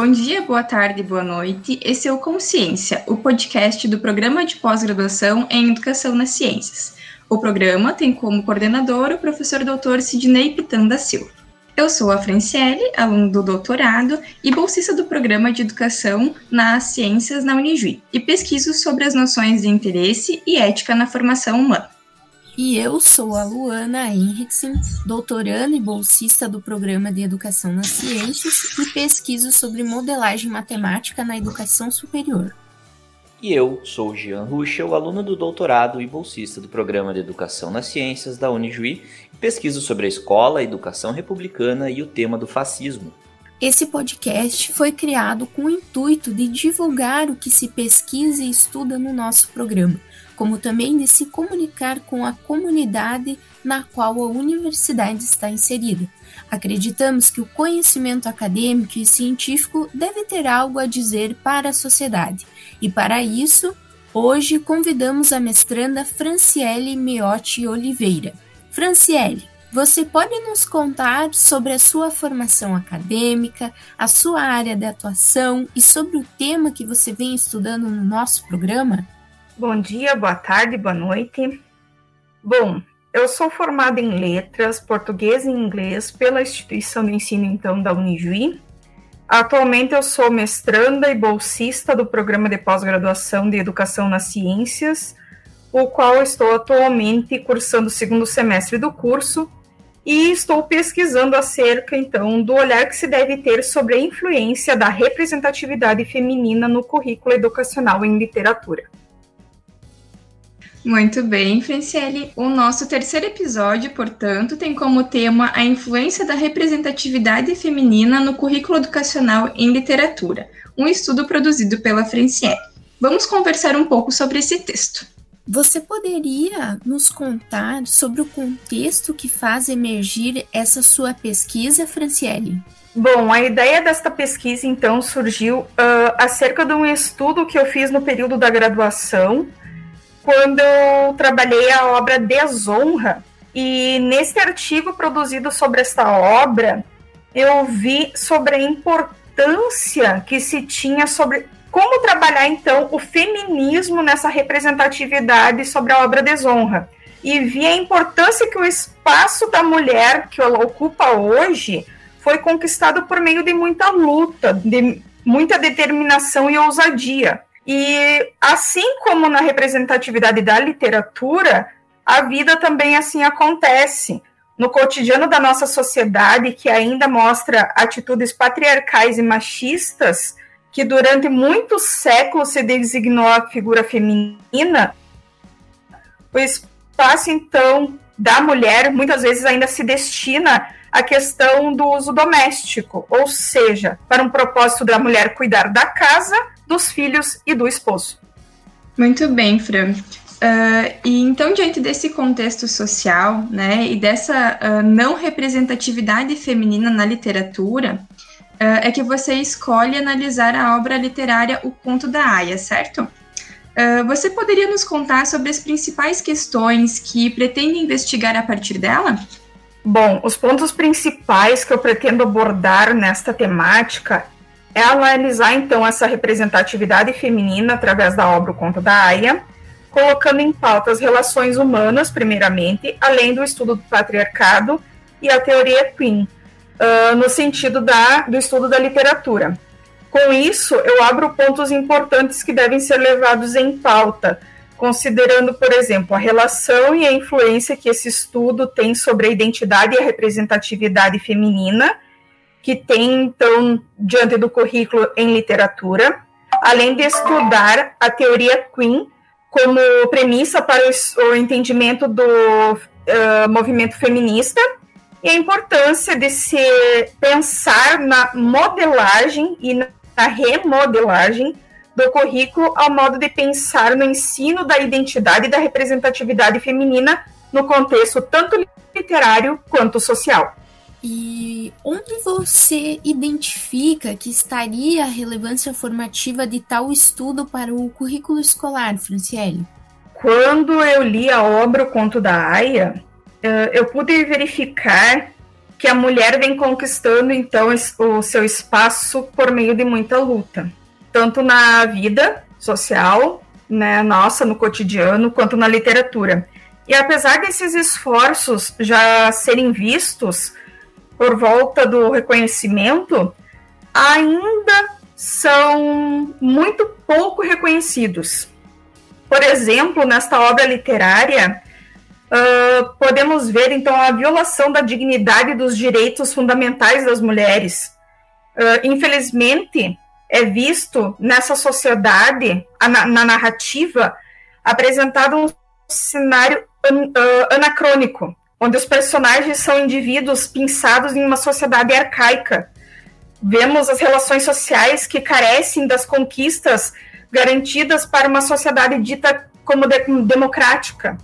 Bom dia, boa tarde, boa noite. Esse é o Consciência, o podcast do Programa de Pós-Graduação em Educação nas Ciências. O programa tem como coordenador o professor Dr. Sidney Pitan da Silva. Eu sou a Franciele, aluno do doutorado e bolsista do Programa de Educação nas Ciências na Unijuí, e pesquiso sobre as noções de interesse e ética na formação humana. E eu sou a Luana Henriksen, doutoranda e bolsista do Programa de Educação nas Ciências e pesquiso sobre modelagem matemática na educação superior. E eu sou Jean Ruschel, aluno do doutorado e bolsista do Programa de Educação nas Ciências da Unijuí e pesquiso sobre a escola, a educação republicana e o tema do fascismo. Esse podcast foi criado com o intuito de divulgar o que se pesquisa e estuda no nosso programa como também de se comunicar com a comunidade na qual a universidade está inserida. Acreditamos que o conhecimento acadêmico e científico deve ter algo a dizer para a sociedade, e para isso, hoje convidamos a mestranda Franciele Meotti Oliveira. Franciele, você pode nos contar sobre a sua formação acadêmica, a sua área de atuação e sobre o tema que você vem estudando no nosso programa? Bom dia, boa tarde, boa noite. Bom, eu sou formada em letras, português e inglês pela instituição de ensino então da Unijuí. Atualmente eu sou mestranda e bolsista do programa de pós-graduação de Educação nas Ciências, o qual estou atualmente cursando o segundo semestre do curso e estou pesquisando acerca então do olhar que se deve ter sobre a influência da representatividade feminina no currículo educacional em literatura. Muito bem, Franciele. O nosso terceiro episódio, portanto, tem como tema a influência da representatividade feminina no currículo educacional em literatura, um estudo produzido pela Franciele. Vamos conversar um pouco sobre esse texto. Você poderia nos contar sobre o contexto que faz emergir essa sua pesquisa, Franciele? Bom, a ideia desta pesquisa então surgiu uh, acerca de um estudo que eu fiz no período da graduação quando eu trabalhei a obra Desonra. E nesse artigo produzido sobre esta obra, eu vi sobre a importância que se tinha sobre como trabalhar então o feminismo nessa representatividade sobre a obra Desonra. E vi a importância que o espaço da mulher que ela ocupa hoje foi conquistado por meio de muita luta, de muita determinação e ousadia. E assim como na representatividade da literatura, a vida também assim acontece. No cotidiano da nossa sociedade, que ainda mostra atitudes patriarcais e machistas, que durante muitos séculos se designou a figura feminina, o espaço, então, da mulher muitas vezes ainda se destina à questão do uso doméstico, ou seja, para um propósito da mulher cuidar da casa dos filhos e do esposo. Muito bem, Fran. Uh, e então, diante desse contexto social, né, e dessa uh, não representatividade feminina na literatura, uh, é que você escolhe analisar a obra literária O Conto da Aya, certo? você poderia nos contar sobre as principais questões que pretende investigar a partir dela? Bom, os pontos principais que eu pretendo abordar nesta temática é analisar então essa representatividade feminina através da obra O Conto da Aya, colocando em pauta as relações humanas, primeiramente, além do estudo do patriarcado e a teoria Queen, uh, no sentido da, do estudo da literatura. Com isso, eu abro pontos importantes que devem ser levados em pauta, considerando, por exemplo, a relação e a influência que esse estudo tem sobre a identidade e a representatividade feminina que tem, então, diante do currículo em literatura, além de estudar a teoria Queen como premissa para o, entendimento do uh, movimento feminista e a importância de se pensar na modelagem e na remodelagem do currículo ao modo de pensar no ensino da identidade e da representatividade feminina no contexto tanto literário quanto social. E onde você identifica que estaria a relevância formativa de tal estudo para o currículo escolar, Franciele? Quando eu li a obra O Conto da Aya, eh, eu pude verificar que a mulher vem conquistando então o seu espaço por meio de muita luta, tanto na vida social, né, nossa, no cotidiano, quanto na literatura. E apesar desses esforços já serem vistos por volta do reconhecimento, ainda são muito pouco reconhecidos. Por exemplo, nesta obra literária, uh, podemos ver então a violação da dignidade dos direitos fundamentais das mulheres. Uh, infelizmente, é visto nessa sociedade, na, na narrativa, apresentado um cenário an, uh, anacrônico, onde os personagens são indivíduos pensados em uma sociedade arcaica. Vemos as relações sociais que carecem das conquistas garantidas para uma sociedade dita como de democrática.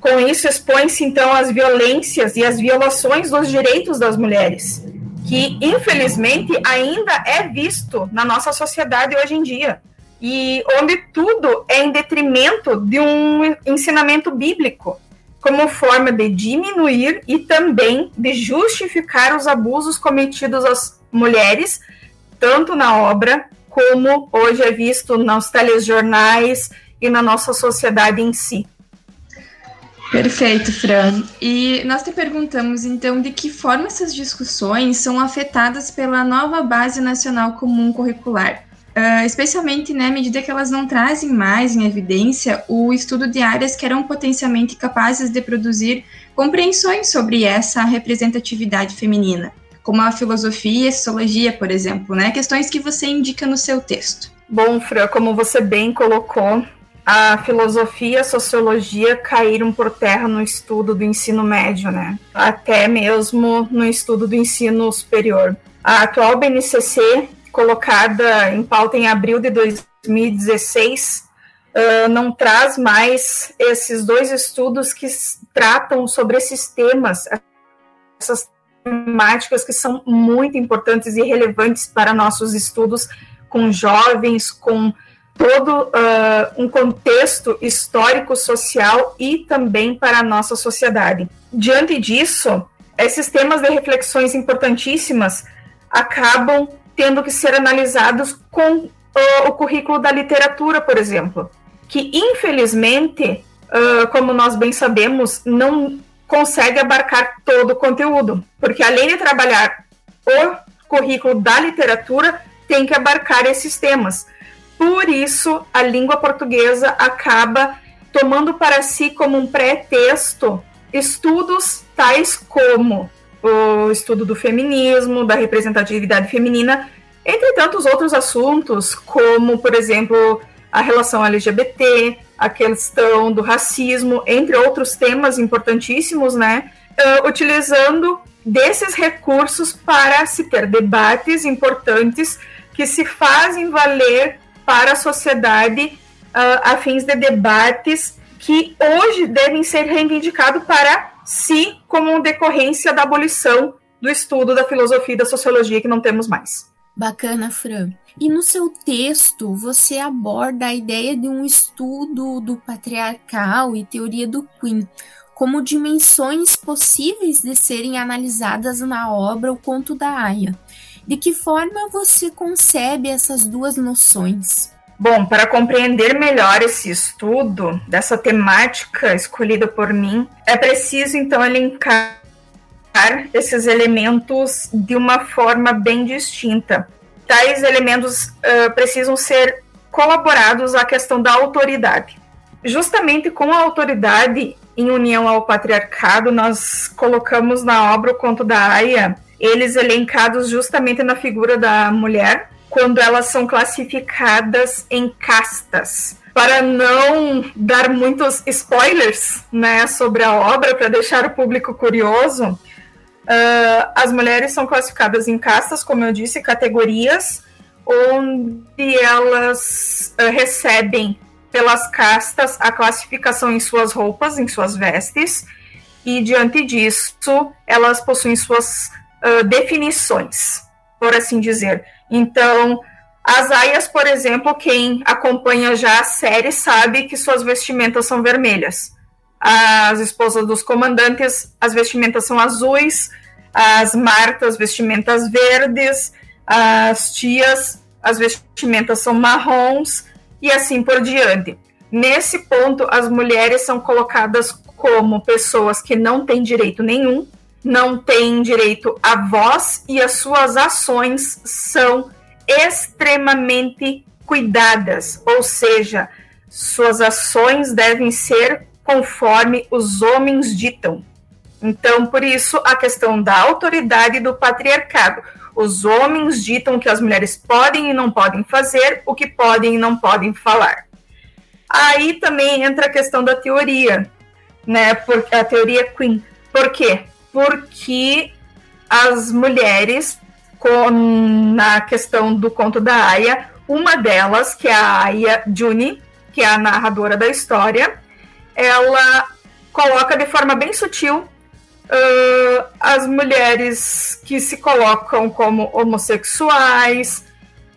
Com isso, expõe-se então as violências e as violações dos direitos das mulheres, que infelizmente ainda é visto na nossa sociedade hoje em dia, e onde tudo é em detrimento de um ensinamento bíblico, como forma de diminuir e também de justificar os abusos cometidos às mulheres, tanto na obra como hoje é visto nos telejornais e na nossa sociedade em si. Perfeito, Fran. E nós te perguntamos, então, de que forma essas discussões são afetadas pela nova Base Nacional Comum Curricular, uh, especialmente né, à medida que elas não trazem mais em evidência o estudo de áreas que eram potencialmente capazes de produzir compreensões sobre essa representatividade feminina como a filosofia e a sociologia, por exemplo, né? Questões que você indica no seu texto. Bom, Fran, como você bem colocou, a filosofia e a sociologia caíram por terra no estudo do ensino médio, né? Até mesmo no estudo do ensino superior. A atual BNCC, colocada em pauta em abril de 2016, uh, não traz mais esses dois estudos que tratam sobre esses temas, essas temáticas que são muito importantes e relevantes para nossos estudos com jovens, com todo uh, um contexto histórico, social e também para a nossa sociedade. Diante disso, esses temas de reflexões importantíssimas acabam tendo que ser analisados com uh, o currículo da literatura, por exemplo, que infelizmente, uh, como nós bem sabemos, não consegue abarcar todo o conteúdo, porque além de trabalhar o currículo da literatura, tem que abarcar esses temas. Por isso, a língua portuguesa acaba tomando para si como um pré-texto estudos tais como o estudo do feminismo, da representatividade feminina, entre tantos outros assuntos, como, por exemplo, a relação LGBT, a questão do racismo, entre outros temas importantíssimos, né? Uh, utilizando desses recursos para se ter debates importantes que se fazem valer para a sociedade uh, a fins de debates que hoje devem ser reivindicados para si como decorrência da abolição do estudo da filosofia e da sociologia que não temos mais. Bacana, Fran. E no seu texto, você aborda a ideia de um estudo do patriarcal e teoria do Queen como dimensões possíveis de serem analisadas na obra O Conto da Aya. De que forma você concebe essas duas noções? Bom, para compreender melhor esse estudo dessa temática escolhida por mim, é preciso então elencar esses elementos de uma forma bem distinta. Tais elementos uh, precisam ser colaborados à questão da autoridade. Justamente com a autoridade em união ao patriarcado, nós colocamos na obra o conto da Aya, eles elencados justamente na figura da mulher, quando elas são classificadas em castas. Para não dar muitos spoilers né, sobre a obra, para deixar o público curioso, Uh, as mulheres são classificadas em castas, como eu disse, categorias, onde elas uh, recebem pelas castas a classificação em suas roupas, em suas vestes, e diante disso elas possuem suas uh, definições, por assim dizer. Então, as aias, por exemplo, quem acompanha já a série sabe que suas vestimentas são vermelhas as esposas dos comandantes, as vestimentas são azuis, as Martas, vestimentas verdes, as tias, as vestimentas são marrons e assim por diante. Nesse ponto, as mulheres são colocadas como pessoas que não têm direito nenhum, não têm direito à voz e as suas ações são extremamente cuidadas, ou seja, suas ações devem ser conforme os homens ditam. Então, por isso, a questão da autoridade do patriarcado. Os homens ditam que as mulheres podem e não podem fazer, o que podem e não podem falar. Aí também entra a questão da teoria, né? Porque a teoria Queen. Por quê? Porque as mulheres, com, na questão do conto da Aya, uma delas, que é a Aya Juni, que é a narradora da história, ela coloca de forma bem sutil uh, as mulheres que se colocam como homossexuais,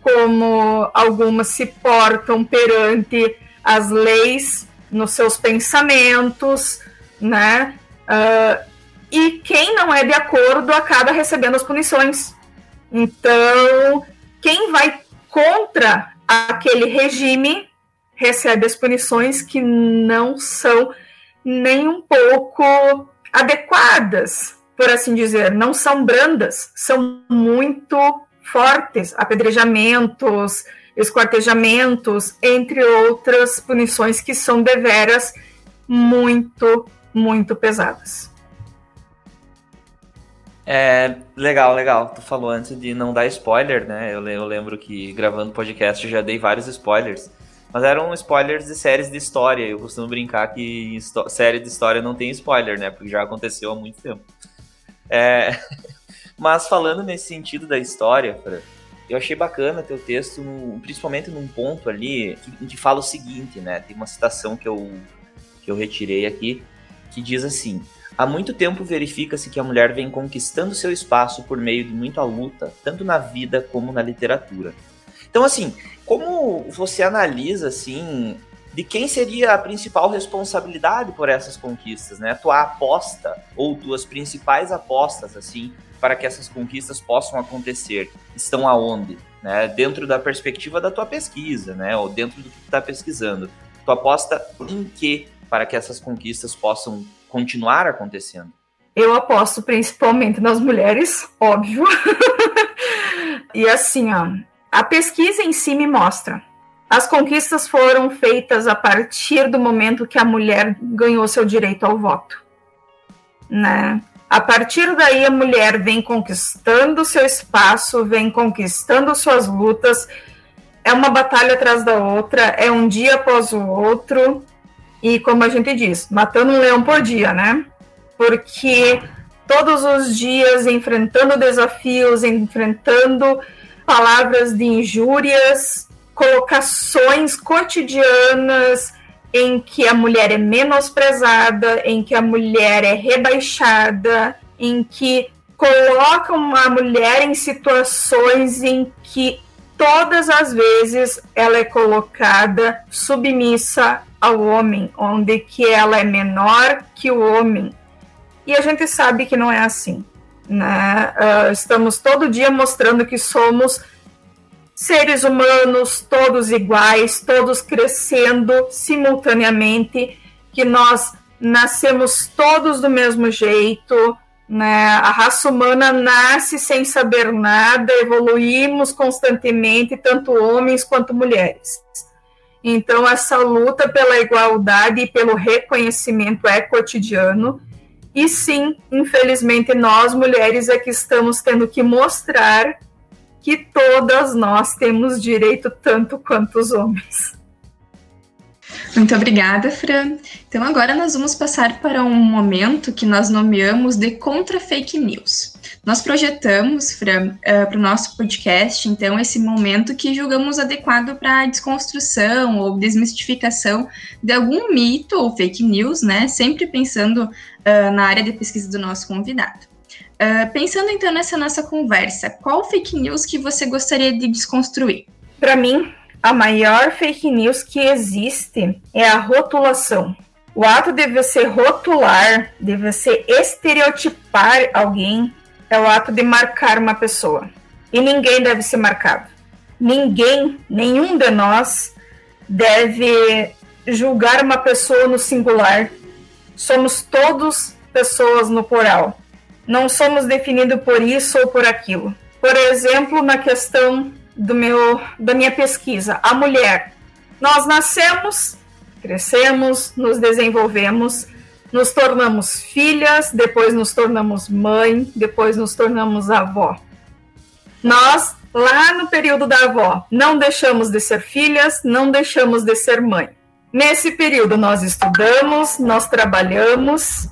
como algumas se portam perante as leis nos seus pensamentos, né? Uh, e quem não é de acordo acaba recebendo as punições. Então, quem vai contra aquele regime recebe as punições que não são nem um pouco adequadas, por assim dizer, não são brandas, são muito fortes, apedrejamentos, esquartejamentos, entre outras punições que são deveras muito, muito pesadas. É, legal, legal. Tu falou antes de não dar spoiler, né? Eu, eu lembro que gravando podcast eu já dei vários spoilers. Mas eram spoilers de séries de história. Eu costumo brincar que série de história não tem spoiler, né? Porque já aconteceu há muito tempo. É... Mas falando nesse sentido da história, eu achei bacana teu texto, principalmente num ponto ali que, que fala o seguinte, né? Tem uma citação que eu, que eu retirei aqui, que diz assim: Há muito tempo verifica-se que a mulher vem conquistando seu espaço por meio de muita luta, tanto na vida como na literatura. Então, assim, como você analisa, assim, de quem seria a principal responsabilidade por essas conquistas, né? Tua aposta ou tuas principais apostas, assim, para que essas conquistas possam acontecer, estão aonde? Né? Dentro da perspectiva da tua pesquisa, né? Ou dentro do que tu está pesquisando. Tu aposta em que para que essas conquistas possam continuar acontecendo? Eu aposto principalmente nas mulheres, óbvio. e assim, ó, a pesquisa em si me mostra. As conquistas foram feitas a partir do momento que a mulher ganhou seu direito ao voto. Né? A partir daí, a mulher vem conquistando seu espaço, vem conquistando suas lutas. É uma batalha atrás da outra, é um dia após o outro. E como a gente diz, matando um leão por dia, né? Porque todos os dias enfrentando desafios, enfrentando palavras de injúrias, colocações cotidianas em que a mulher é menosprezada, em que a mulher é rebaixada, em que colocam a mulher em situações em que todas as vezes ela é colocada submissa ao homem, onde que ela é menor que o homem. E a gente sabe que não é assim. Né? Uh, estamos todo dia mostrando que somos seres humanos, todos iguais, todos crescendo simultaneamente, que nós nascemos todos do mesmo jeito, né? A raça humana nasce sem saber nada, evoluímos constantemente, tanto homens quanto mulheres. Então, essa luta pela igualdade e pelo reconhecimento é cotidiano e sim, infelizmente, nós mulheres é que estamos tendo que mostrar que todas nós temos direito tanto quanto os homens. Muito obrigada, Fran. Então agora nós vamos passar para um momento que nós nomeamos de contra fake news. Nós projetamos, Fran, uh, para o nosso podcast, então, esse momento que julgamos adequado para a desconstrução ou desmistificação de algum mito ou fake news, né? Sempre pensando uh, na área de pesquisa do nosso convidado. Uh, pensando então nessa nossa conversa, qual fake news que você gostaria de desconstruir? Para mim, a maior fake news que existe é a rotulação. O ato de você rotular, de você estereotipar alguém, é o ato de marcar uma pessoa. E ninguém deve ser marcado. Ninguém, nenhum de nós deve julgar uma pessoa no singular. Somos todos pessoas no plural. Não somos definidos por isso ou por aquilo. Por exemplo, na questão do meu, da minha pesquisa, a mulher. Nós nascemos, crescemos, nos desenvolvemos, nos tornamos filhas, depois nos tornamos mãe, depois nos tornamos avó. Nós, lá no período da avó, não deixamos de ser filhas, não deixamos de ser mãe. Nesse período, nós estudamos, nós trabalhamos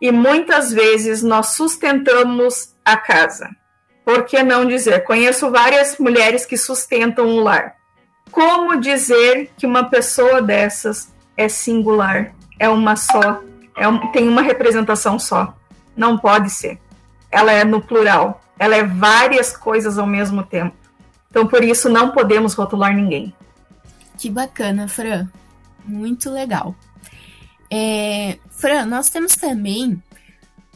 e muitas vezes nós sustentamos a casa. Por que não dizer? Conheço várias mulheres que sustentam o lar. Como dizer que uma pessoa dessas é singular, é uma só, é um, tem uma representação só? Não pode ser. Ela é no plural. Ela é várias coisas ao mesmo tempo. Então, por isso, não podemos rotular ninguém. Que bacana, Fran. Muito legal. É, Fran, nós temos também,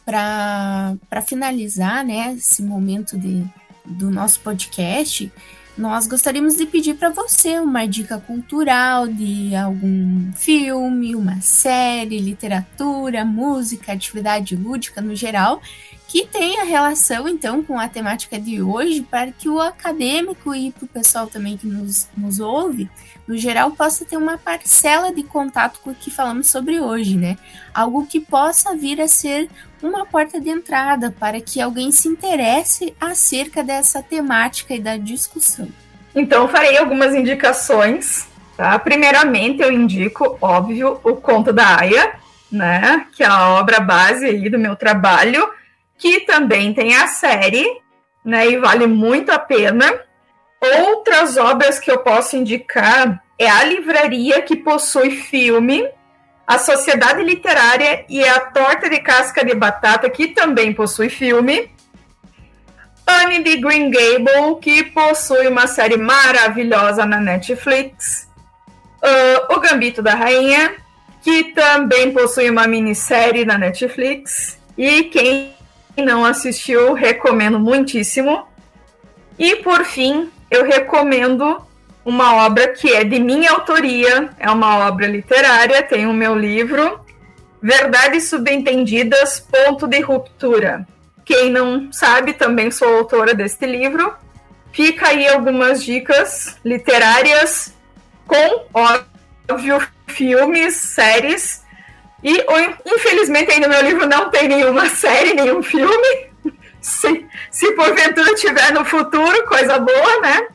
para finalizar né, esse momento de, do nosso podcast, nós gostaríamos de pedir para você uma dica cultural de algum filme, uma série, literatura, música, atividade lúdica no geral, que tenha relação então com a temática de hoje, para que o acadêmico e para o pessoal também que nos, nos ouve, no geral, possa ter uma parcela de contato com o que falamos sobre hoje, né? Algo que possa vir a ser uma porta de entrada para que alguém se interesse acerca dessa temática e da discussão. Então, farei algumas indicações. Tá? Primeiramente, eu indico, óbvio, o Conto da Aya, né? Que é a obra base aí do meu trabalho que também tem a série, né? E vale muito a pena. Outras obras que eu posso indicar é a livraria que possui filme, a Sociedade Literária e a Torta de Casca de Batata, que também possui filme. Anne de Green Gable, que possui uma série maravilhosa na Netflix. Uh, o Gambito da Rainha, que também possui uma minissérie na Netflix. E quem não assistiu, recomendo muitíssimo. E por fim, eu recomendo uma obra que é de minha autoria, é uma obra literária, tem o meu livro, Verdades Subentendidas, Ponto de Ruptura. Quem não sabe, também sou autora deste livro. Fica aí algumas dicas literárias com, óbvio, filmes, séries e infelizmente aí no meu livro não tem nenhuma série, nenhum filme. Se, se porventura tiver no futuro, coisa boa, né?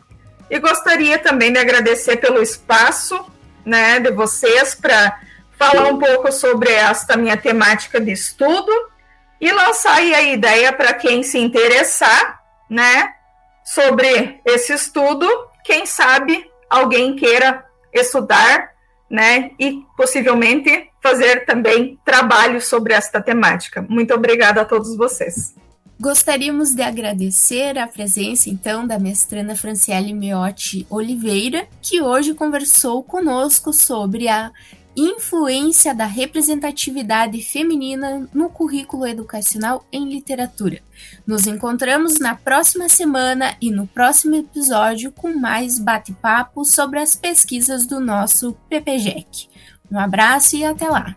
E gostaria também de agradecer pelo espaço, né, de vocês para falar um pouco sobre esta minha temática de estudo e lançar aí a ideia para quem se interessar, né, sobre esse estudo, quem sabe alguém queira estudar, né, e possivelmente fazer também trabalho sobre esta temática. Muito obrigada a todos vocês. Gostaríamos de agradecer a presença, então, da mestrana Franciele Miotti Oliveira, que hoje conversou conosco sobre a influência da representatividade feminina no currículo educacional em literatura. Nos encontramos na próxima semana e no próximo episódio com mais bate-papo sobre as pesquisas do nosso PPGEC. Um abraço e até lá!